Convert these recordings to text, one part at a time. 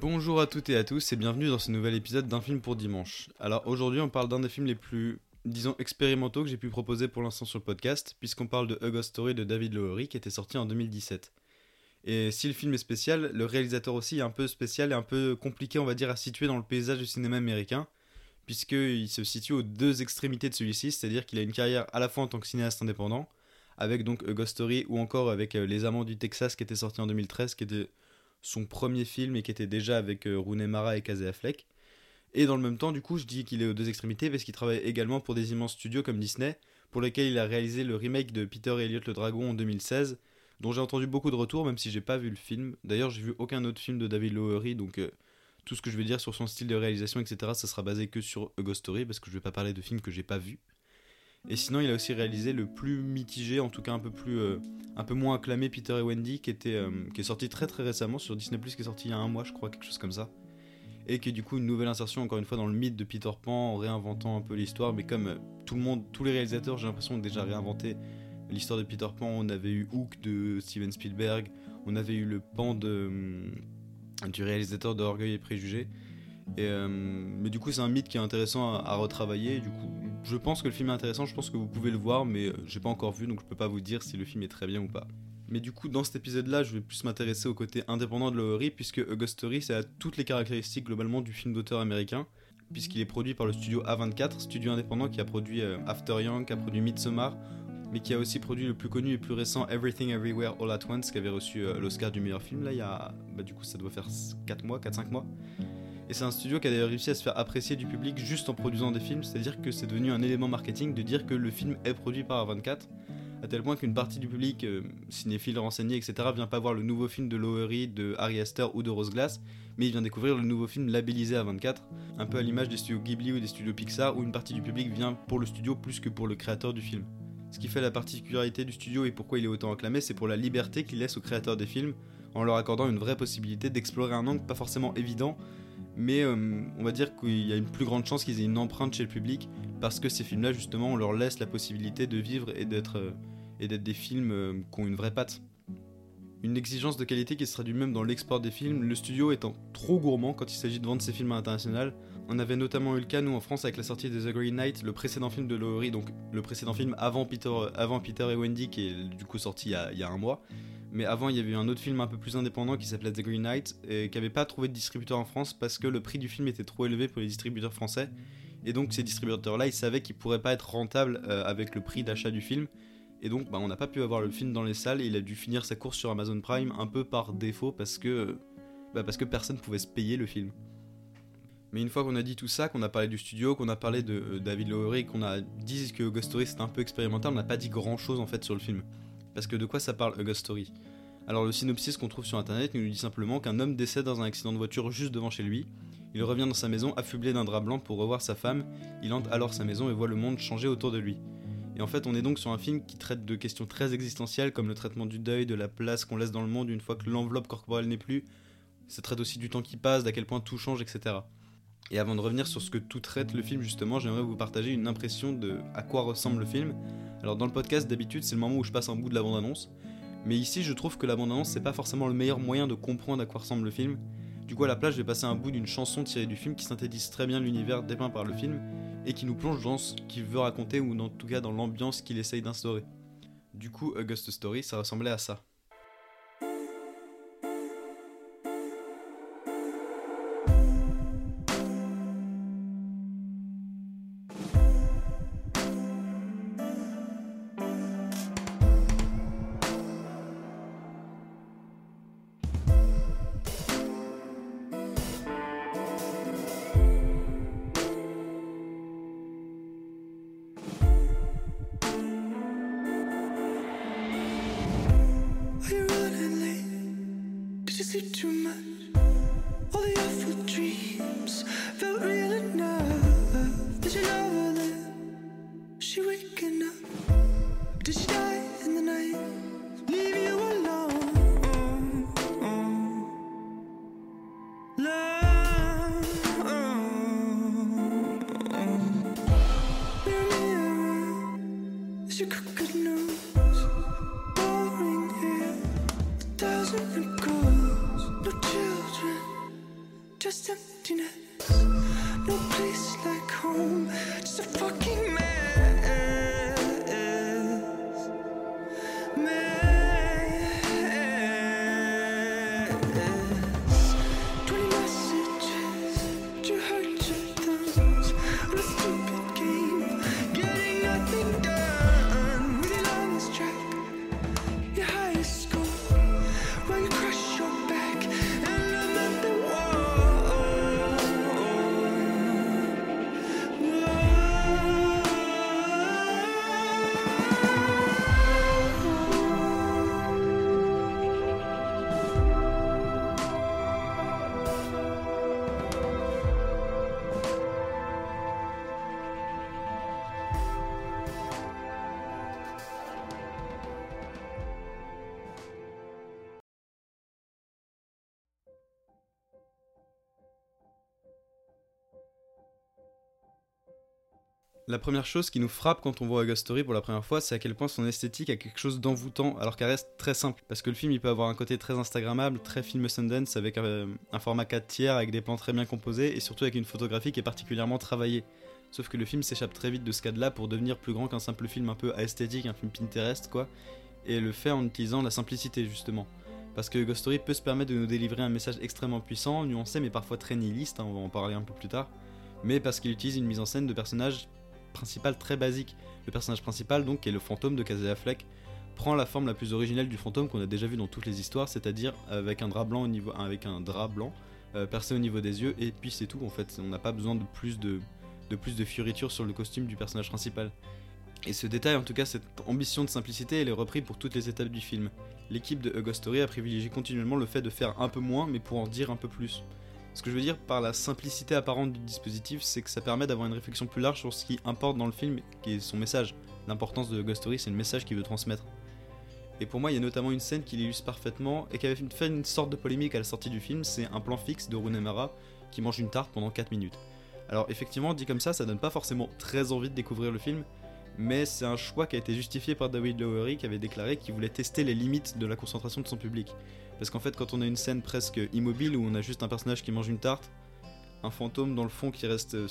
Bonjour à toutes et à tous et bienvenue dans ce nouvel épisode d'un film pour dimanche. Alors aujourd'hui on parle d'un des films les plus, disons, expérimentaux que j'ai pu proposer pour l'instant sur le podcast, puisqu'on parle de A Ghost Story de David Lowery qui était sorti en 2017. Et si le film est spécial, le réalisateur aussi est un peu spécial et un peu compliqué on va dire à situer dans le paysage du cinéma américain, puisqu'il se situe aux deux extrémités de celui-ci, c'est-à-dire qu'il a une carrière à la fois en tant que cinéaste indépendant, avec donc A Ghost Story ou encore avec euh, Les Amants du Texas qui était sorti en 2013, qui était son premier film et qui était déjà avec euh, Rooney Mara et Casey Affleck. Et dans le même temps, du coup, je dis qu'il est aux deux extrémités parce qu'il travaille également pour des immenses studios comme Disney, pour lesquels il a réalisé le remake de Peter et Elliot le Dragon en 2016, dont j'ai entendu beaucoup de retours, même si j'ai pas vu le film. D'ailleurs, j'ai vu aucun autre film de David Lowery, donc euh, tout ce que je vais dire sur son style de réalisation, etc., ça sera basé que sur A Ghost Story, parce que je vais pas parler de films que j'ai pas vus. Et sinon, il a aussi réalisé le plus mitigé, en tout cas un peu plus, euh, un peu moins acclamé, Peter et Wendy, qui était, euh, qui est sorti très très récemment sur Disney+, qui est sorti il y a un mois, je crois, quelque chose comme ça. Et qui est du coup une nouvelle insertion, encore une fois, dans le mythe de Peter Pan, en réinventant un peu l'histoire. Mais comme euh, tout le monde, tous les réalisateurs, j'ai l'impression, ont déjà réinventé l'histoire de Peter Pan. On avait eu Hook de Steven Spielberg, on avait eu le Pan de, hum, du réalisateur de Orgueil et Préjugés. Mais du coup, c'est un mythe qui est intéressant à, à retravailler. Du coup, je pense que le film est intéressant. Je pense que vous pouvez le voir, mais euh, j'ai pas encore vu, donc je peux pas vous dire si le film est très bien ou pas. Mais du coup, dans cet épisode-là, je vais plus m'intéresser au côté indépendant de Lowery, puisque A Ghost Story, ça a toutes les caractéristiques globalement du film d'auteur américain, puisqu'il est produit par le studio A24, studio indépendant qui a produit euh, After Young, qui a produit Midsommar, mais qui a aussi produit le plus connu et plus récent Everything Everywhere All at Once, qui avait reçu euh, l'Oscar du meilleur film, là, il y a. Bah, du coup, ça doit faire 4 mois, 4-5 mois. Et c'est un studio qui a d'ailleurs réussi à se faire apprécier du public juste en produisant des films, c'est-à-dire que c'est devenu un élément marketing de dire que le film est produit par A24, à tel point qu'une partie du public, euh, cinéphile renseigné, etc., vient pas voir le nouveau film de Lowery, de Harry Astor ou de Rose Glass, mais il vient découvrir le nouveau film labellisé A24, un peu à l'image des studios Ghibli ou des studios Pixar, où une partie du public vient pour le studio plus que pour le créateur du film. Ce qui fait la particularité du studio et pourquoi il est autant acclamé, c'est pour la liberté qu'il laisse aux créateurs des films, en leur accordant une vraie possibilité d'explorer un angle pas forcément évident, mais euh, on va dire qu'il y a une plus grande chance qu'ils aient une empreinte chez le public parce que ces films-là, justement, on leur laisse la possibilité de vivre et d'être euh, des films euh, qui ont une vraie patte. Une exigence de qualité qui se traduit même dans l'export des films, le studio étant trop gourmand quand il s'agit de vendre ses films à l'international. On avait notamment eu le cas, nous, en France, avec la sortie de The Green Knight, le précédent film de Lowery, donc le précédent film avant Peter, avant Peter et Wendy, qui est du coup sorti il y a, un mois. Mais avant, il y avait eu un autre film un peu plus indépendant qui s'appelait The Green Knight et qui n'avait pas trouvé de distributeur en France parce que le prix du film était trop élevé pour les distributeurs français. Et donc, ces distributeurs-là, ils savaient qu'ils pourraient pas être rentables euh, avec le prix d'achat du film. Et donc, bah, on n'a pas pu avoir le film dans les salles et il a dû finir sa course sur Amazon Prime un peu par défaut parce que, bah, parce que personne pouvait se payer le film. Mais une fois qu'on a dit tout ça, qu'on a parlé du studio, qu'on a parlé de euh, David Lowery, qu'on a dit que Ghost Story c'était un peu expérimental, on n'a pas dit grand chose en fait sur le film. Parce que de quoi ça parle A Ghost Story? Alors le synopsis qu'on trouve sur internet nous dit simplement qu'un homme décède dans un accident de voiture juste devant chez lui. Il revient dans sa maison affublé d'un drap blanc pour revoir sa femme. Il hante alors sa maison et voit le monde changer autour de lui. Et en fait, on est donc sur un film qui traite de questions très existentielles comme le traitement du deuil, de la place qu'on laisse dans le monde une fois que l'enveloppe corporelle n'est plus. Ça traite aussi du temps qui passe, d'à quel point tout change, etc. Et avant de revenir sur ce que tout traite le film justement, j'aimerais vous partager une impression de à quoi ressemble le film. Alors dans le podcast d'habitude, c'est le moment où je passe un bout de la bande-annonce. Mais ici, je trouve que la bande-annonce, c'est pas forcément le meilleur moyen de comprendre à quoi ressemble le film. Du coup, à la place, je vais passer un bout d'une chanson tirée du film qui synthétise très bien l'univers dépeint par le film et qui nous plonge dans ce qu'il veut raconter ou en tout cas dans l'ambiance qu'il essaye d'instaurer. Du coup, A Ghost Story, ça ressemblait à ça. Sleep too much? All the awful dreams felt real enough. Did love her then? She waking up? Did she die in the night? Leave you alone? Love. Mirror, mirror, is your crooked La première chose qui nous frappe quand on voit A Ghost Story pour la première fois, c'est à quel point son esthétique a quelque chose d'envoûtant, alors qu'elle reste très simple. Parce que le film, il peut avoir un côté très Instagrammable, très film Sundance, avec euh, un format 4 tiers, avec des plans très bien composés, et surtout avec une photographie qui est particulièrement travaillée. Sauf que le film s'échappe très vite de ce cadre-là pour devenir plus grand qu'un simple film un peu esthétique, un film Pinterest, quoi. Et le fait en utilisant la simplicité, justement. Parce que Ghost peut se permettre de nous délivrer un message extrêmement puissant, nuancé, mais parfois très nihiliste, hein, on va en parler un peu plus tard. Mais parce qu'il utilise une mise en scène de personnages principal très basique. Le personnage principal, donc, qui est le fantôme de Casey Affleck, prend la forme la plus originelle du fantôme qu'on a déjà vu dans toutes les histoires, c'est-à-dire avec un drap blanc au niveau, avec un drap blanc euh, percé au niveau des yeux, et puis c'est tout en fait. On n'a pas besoin de plus de, de plus de fioritures sur le costume du personnage principal. Et ce détail, en tout cas, cette ambition de simplicité, elle est reprise pour toutes les étapes du film. L'équipe de Ghost Story a privilégié continuellement le fait de faire un peu moins, mais pour en dire un peu plus. Ce que je veux dire par la simplicité apparente du dispositif, c'est que ça permet d'avoir une réflexion plus large sur ce qui importe dans le film, qui est son message. L'importance de Ghost Story, c'est le message qu'il veut transmettre. Et pour moi, il y a notamment une scène qui l'illustre parfaitement et qui avait fait une sorte de polémique à la sortie du film, c'est un plan fixe de Runemara qui mange une tarte pendant 4 minutes. Alors effectivement, dit comme ça, ça donne pas forcément très envie de découvrir le film, mais c'est un choix qui a été justifié par David Lowery qui avait déclaré qu'il voulait tester les limites de la concentration de son public. Parce qu'en fait, quand on a une scène presque immobile où on a juste un personnage qui mange une tarte, un fantôme dans le fond qui reste euh,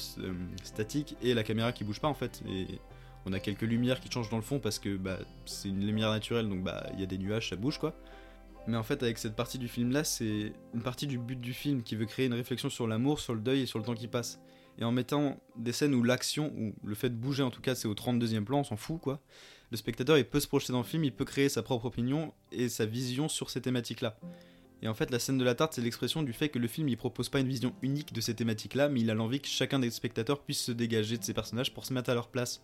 statique et la caméra qui bouge pas en fait, et on a quelques lumières qui changent dans le fond parce que bah, c'est une lumière naturelle donc bah il y a des nuages, ça bouge quoi. Mais en fait, avec cette partie du film là, c'est une partie du but du film qui veut créer une réflexion sur l'amour, sur le deuil et sur le temps qui passe. Et en mettant des scènes où l'action, ou le fait de bouger en tout cas, c'est au 32e plan, on s'en fout quoi. Le spectateur, il peut se projeter dans le film, il peut créer sa propre opinion et sa vision sur ces thématiques-là. Et en fait, la scène de la tarte, c'est l'expression du fait que le film, il propose pas une vision unique de ces thématiques-là, mais il a l'envie que chacun des spectateurs puisse se dégager de ces personnages pour se mettre à leur place.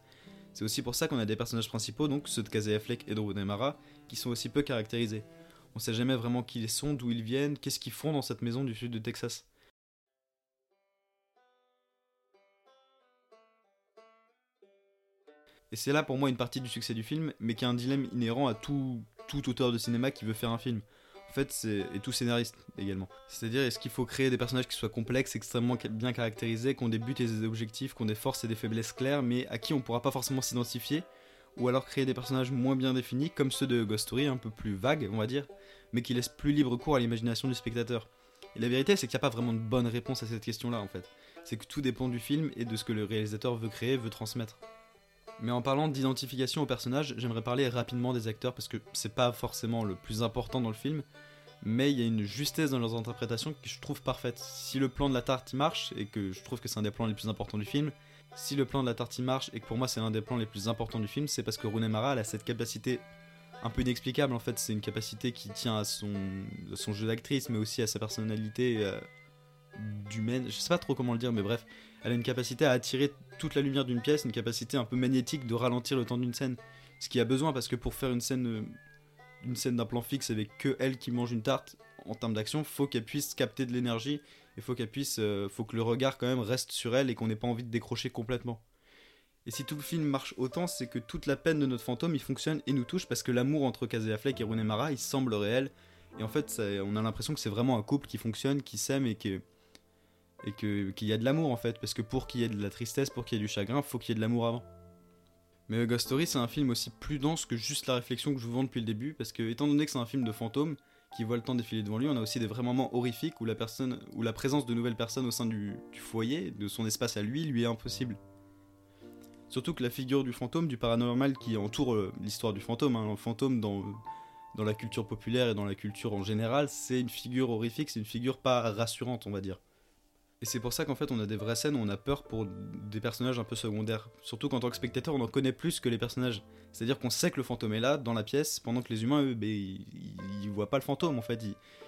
C'est aussi pour ça qu'on a des personnages principaux, donc ceux de Casey Affleck et de Ronemara, qui sont aussi peu caractérisés. On sait jamais vraiment qui ils sont, d'où ils viennent, qu'est-ce qu'ils font dans cette maison du sud de Texas. Et c'est là pour moi une partie du succès du film, mais qui est un dilemme inhérent à tout, auteur de cinéma qui veut faire un film. En fait, c'est et tout scénariste également. C'est-à-dire, est-ce qu'il faut créer des personnages qui soient complexes, extrêmement bien caractérisés, qui ont des buts et des objectifs, qui ont des forces et des faiblesses claires, mais à qui on pourra pas forcément s'identifier, ou alors créer des personnages moins bien définis, comme ceux de Ghost Story, un peu plus vagues, on va dire, mais qui laissent plus libre cours à l'imagination du spectateur. Et la vérité, c'est qu'il n'y a pas vraiment de bonne réponse à cette question-là, en fait. C'est que tout dépend du film et de ce que le réalisateur veut créer, veut transmettre. Mais en parlant d'identification aux personnages, j'aimerais parler rapidement des acteurs parce que c'est pas forcément le plus important dans le film, mais il y a une justesse dans leurs interprétations que je trouve parfaite. Si le plan de la tarte marche, et que je trouve que c'est un des plans les plus importants du film, si le plan de la tarte marche, et que pour moi c'est un des plans les plus importants du film, c'est parce que Runemara elle a cette capacité un peu inexplicable en fait, c'est une capacité qui tient à son, à son jeu d'actrice, mais aussi à sa personnalité euh, d'humaine, je sais pas trop comment le dire, mais bref, elle a une capacité à attirer toute la lumière d'une pièce, une capacité un peu magnétique de ralentir le temps d'une scène. Ce qui a besoin parce que pour faire une scène, euh, une scène d'un plan fixe avec que elle qui mange une tarte, en termes d'action, faut qu'elle puisse capter de l'énergie et faut qu'elle puisse, euh, faut que le regard quand même reste sur elle et qu'on n'ait pas envie de décrocher complètement. Et si tout le film marche autant, c'est que toute la peine de notre fantôme, il fonctionne et nous touche parce que l'amour entre Casey Affleck et Rooney Mara, il semble réel. Et en fait, on a l'impression que c'est vraiment un couple qui fonctionne, qui s'aime et que et que qu'il y a de l'amour en fait. Parce que pour qu'il y ait de la tristesse, pour qu'il y ait du chagrin, faut qu'il y ait de l'amour avant. Mais Ghost Story, c'est un film aussi plus dense que juste la réflexion que je vous vends depuis le début, parce que étant donné que c'est un film de fantôme qui voit le temps défiler devant lui, on a aussi des vrais moments horrifiques où la présence de nouvelles personnes au sein du, foyer, de son espace à lui, lui est impossible. Surtout que la figure du fantôme, du paranormal qui entoure euh, l'histoire du fantôme, hein, un fantôme dans, dans la culture populaire et dans la culture en général, c'est une figure horrifique, c'est une figure pas rassurante, on va dire. Et c'est pour ça qu'en fait on a des vraies scènes où on a peur pour des personnages un peu secondaires. Surtout qu'en tant que spectateur on en connaît plus que les personnages. C'est-à-dire qu'on sait que le fantôme est là, dans la pièce, pendant que les humains, eux, ben, ils, ils voient pas le fantôme en fait.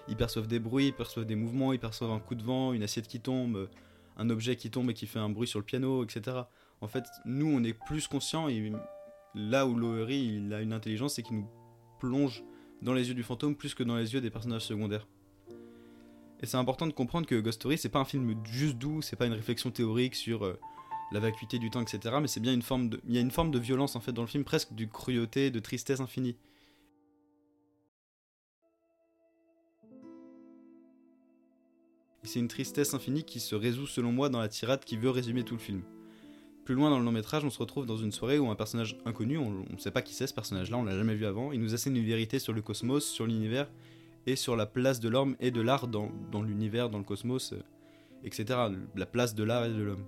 Ils, perçoivent des bruits, ils perçoivent des mouvements, ils perçoivent un coup de vent, une assiette qui tombe, un objet qui tombe et qui fait un bruit sur le piano, etc. En fait, nous on est plus conscients et là où l'ORI il a une intelligence, c'est qu'il nous plonge dans les yeux du fantôme plus que dans les yeux des personnages secondaires. Et c'est important de comprendre que Ghost Story, c'est pas un film juste doux, c'est pas une réflexion théorique sur euh, la vacuité du temps, etc. Mais c'est bien une forme de, il y a une forme de violence en fait dans le film, presque de cruauté, de tristesse infinie. Et c'est une tristesse infinie qui se résout selon moi dans la tirade qui veut résumer tout le film. Plus loin dans le long métrage, on se retrouve dans une soirée où un personnage inconnu, on ne sait pas qui c'est ce personnage-là, on l'a jamais vu avant, il nous assène une vérité sur le cosmos, sur l'univers et sur la place de l'homme et de l'art dans, l'univers, dans le cosmos, euh, etc. La place de l'art et de l'homme.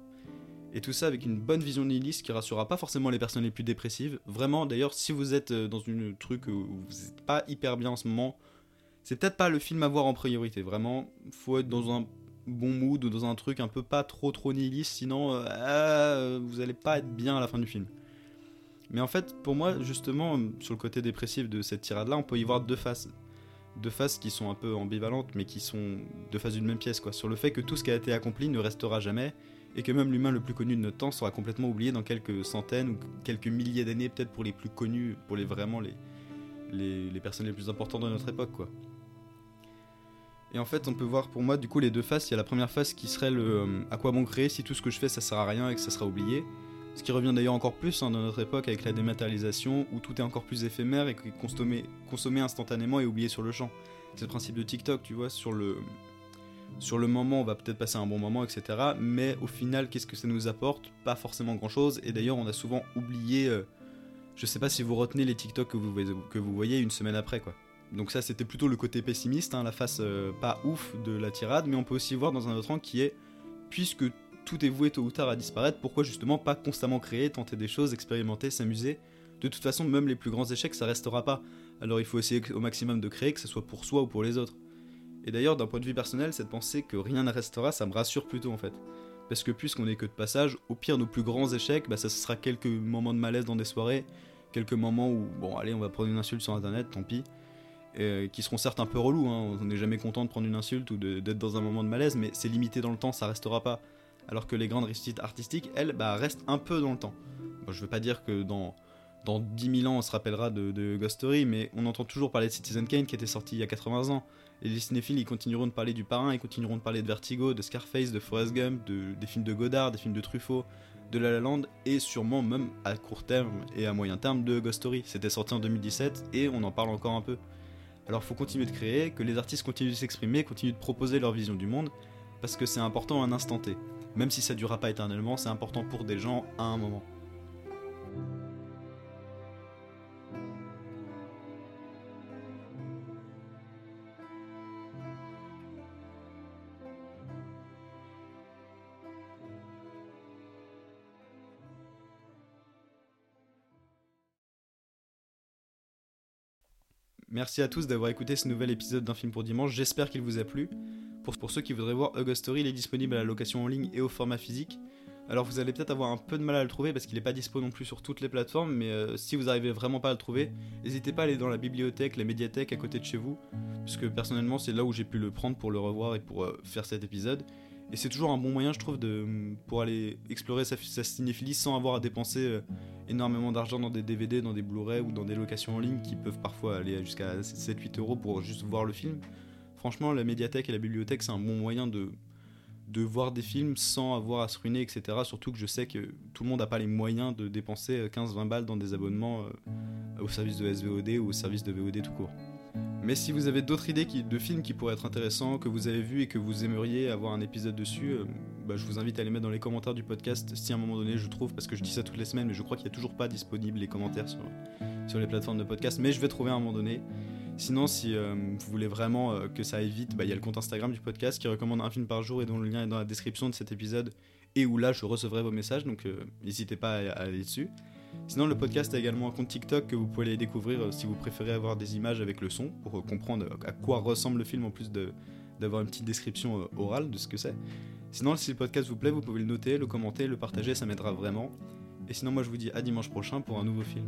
Et tout ça avec une bonne vision nihiliste qui rassurera pas forcément les personnes les plus dépressives. Vraiment, d'ailleurs, si vous êtes euh, dans une truc où vous n'êtes pas hyper bien en ce moment, c'est peut-être pas le film à voir en priorité. Vraiment, faut être dans un bon mood ou dans un truc un peu pas trop trop nihiliste, sinon euh, vous allez pas être bien à la fin du film. Mais en fait, pour moi, justement, sur le côté dépressif de cette tirade-là, on peut y voir deux faces deux faces qui sont un peu ambivalentes, mais qui sont deux faces d'une même pièce, quoi. Sur le fait que tout ce qui a été accompli ne restera jamais, et que même l'humain le plus connu de notre temps sera complètement oublié dans quelques centaines ou quelques milliers d'années, peut-être pour les plus connus, pour les vraiment les, personnes les plus importantes de notre époque, quoi. Et en fait, on peut voir pour moi, du coup, les deux faces. Il y a la première face qui serait le euh, à quoi bon créer si tout ce que je fais ça sert à rien et que ça sera oublié. Ce qui revient d'ailleurs encore plus hein, dans notre époque avec la dématérialisation où tout est encore plus éphémère et consommé, consommé instantanément et oublié sur le champ. C'est le principe de TikTok, tu vois, sur le, sur le moment on va peut-être passer un bon moment, etc. Mais au final, qu'est-ce que ça nous apporte? Pas forcément grand-chose. Et d'ailleurs, on a souvent oublié, euh, je sais pas si vous retenez les TikTok que vous, que vous voyez une semaine après, quoi. Donc ça, c'était plutôt le côté pessimiste, hein, la face euh, pas ouf de la tirade, mais on peut aussi voir dans un autre angle qui est, puisque tout est voué tôt ou tard à disparaître, pourquoi justement pas constamment créer, tenter des choses, expérimenter, s'amuser? De toute façon, même les plus grands échecs, ça restera pas. Alors il faut essayer au maximum de créer, que ce soit pour soi ou pour les autres. Et d'ailleurs, d'un point de vue personnel, cette pensée que rien ne restera, ça me rassure plutôt en fait. Parce que puisqu'on est que de passage, au pire, nos plus grands échecs, bah, ça sera quelques moments de malaise dans des soirées, quelques moments où, bon, allez, on va prendre une insulte sur internet, tant pis, euh, qui seront certes un peu relous, hein, on n'est jamais content de prendre une insulte ou d'être dans un moment de malaise, mais c'est limité dans le temps, ça restera pas. Alors que les grandes réussites artistiques, elles, bah, restent un peu dans le temps. Bon, je veux pas dire que dans, dans 10 000 ans on se rappellera de, Ghost Story, mais on entend toujours parler de Citizen Kane qui était sorti il y a 80 ans. Et les cinéphiles, ils continueront de parler du parrain, ils continueront de parler de Vertigo, de Scarface, de Forrest Gump, de, des films de Godard, des films de Truffaut, de La La Land, et sûrement même à court terme et à moyen terme de Ghost Story. C'était sorti en 2017 et on en parle encore un peu. Alors faut continuer de créer, que les artistes continuent de s'exprimer, continuent de proposer leur vision du monde, parce que c'est important à un instant T. Même si ça durera pas éternellement, c'est important pour des gens à un moment. Merci à tous d'avoir écouté ce nouvel épisode d'un film pour dimanche, j'espère qu'il vous a plu. Pour, ceux qui voudraient voir August Story, il est disponible à la location en ligne et au format physique. Alors vous allez peut-être avoir un peu de mal à le trouver parce qu'il n'est pas dispo non plus sur toutes les plateformes, mais euh, si vous arrivez vraiment pas à le trouver, n'hésitez pas à aller dans la bibliothèque, la médiathèque à côté de chez vous, puisque personnellement c'est là où j'ai pu le prendre pour le revoir et pour euh, faire cet épisode. Et c'est toujours un bon moyen, je trouve, de, pour aller explorer sa, sa cinéphilie sans avoir à dépenser euh, énormément d'argent dans des DVD, dans des Blu-ray ou dans des locations en ligne qui peuvent parfois aller jusqu'à 7-8 euros pour juste voir le film. Franchement, la médiathèque et la bibliothèque, c'est un bon moyen de, de voir des films sans avoir à se ruiner, etc. Surtout que je sais que tout le monde n'a pas les moyens de dépenser 15-20 balles dans des abonnements euh, au service de SVOD ou au service de VOD tout court. Mais si vous avez d'autres idées de films qui pourraient être intéressants, que vous avez vus et que vous aimeriez avoir un épisode dessus, euh, bah, je vous invite à les mettre dans les commentaires du podcast si à un moment donné je trouve, parce que je dis ça toutes les semaines, mais je crois qu'il n'y a toujours pas disponible les commentaires sur, sur les plateformes de podcast, mais je vais trouver à un moment donné. Sinon, si euh, vous voulez vraiment euh, que ça aille vite, bah, il y a le compte Instagram du podcast qui recommande un film par jour et dont le lien est dans la description de cet épisode et où là je recevrai vos messages, donc euh, n'hésitez pas à, à aller dessus. Sinon, le podcast a également un compte TikTok que vous pouvez aller découvrir si vous préférez avoir des images avec le son pour comprendre à quoi ressemble le film en plus d'avoir une petite description orale de ce que c'est. Sinon, si le podcast vous plaît, vous pouvez le noter, le commenter, le partager, ça m'aidera vraiment. Et sinon, moi je vous dis à dimanche prochain pour un nouveau film.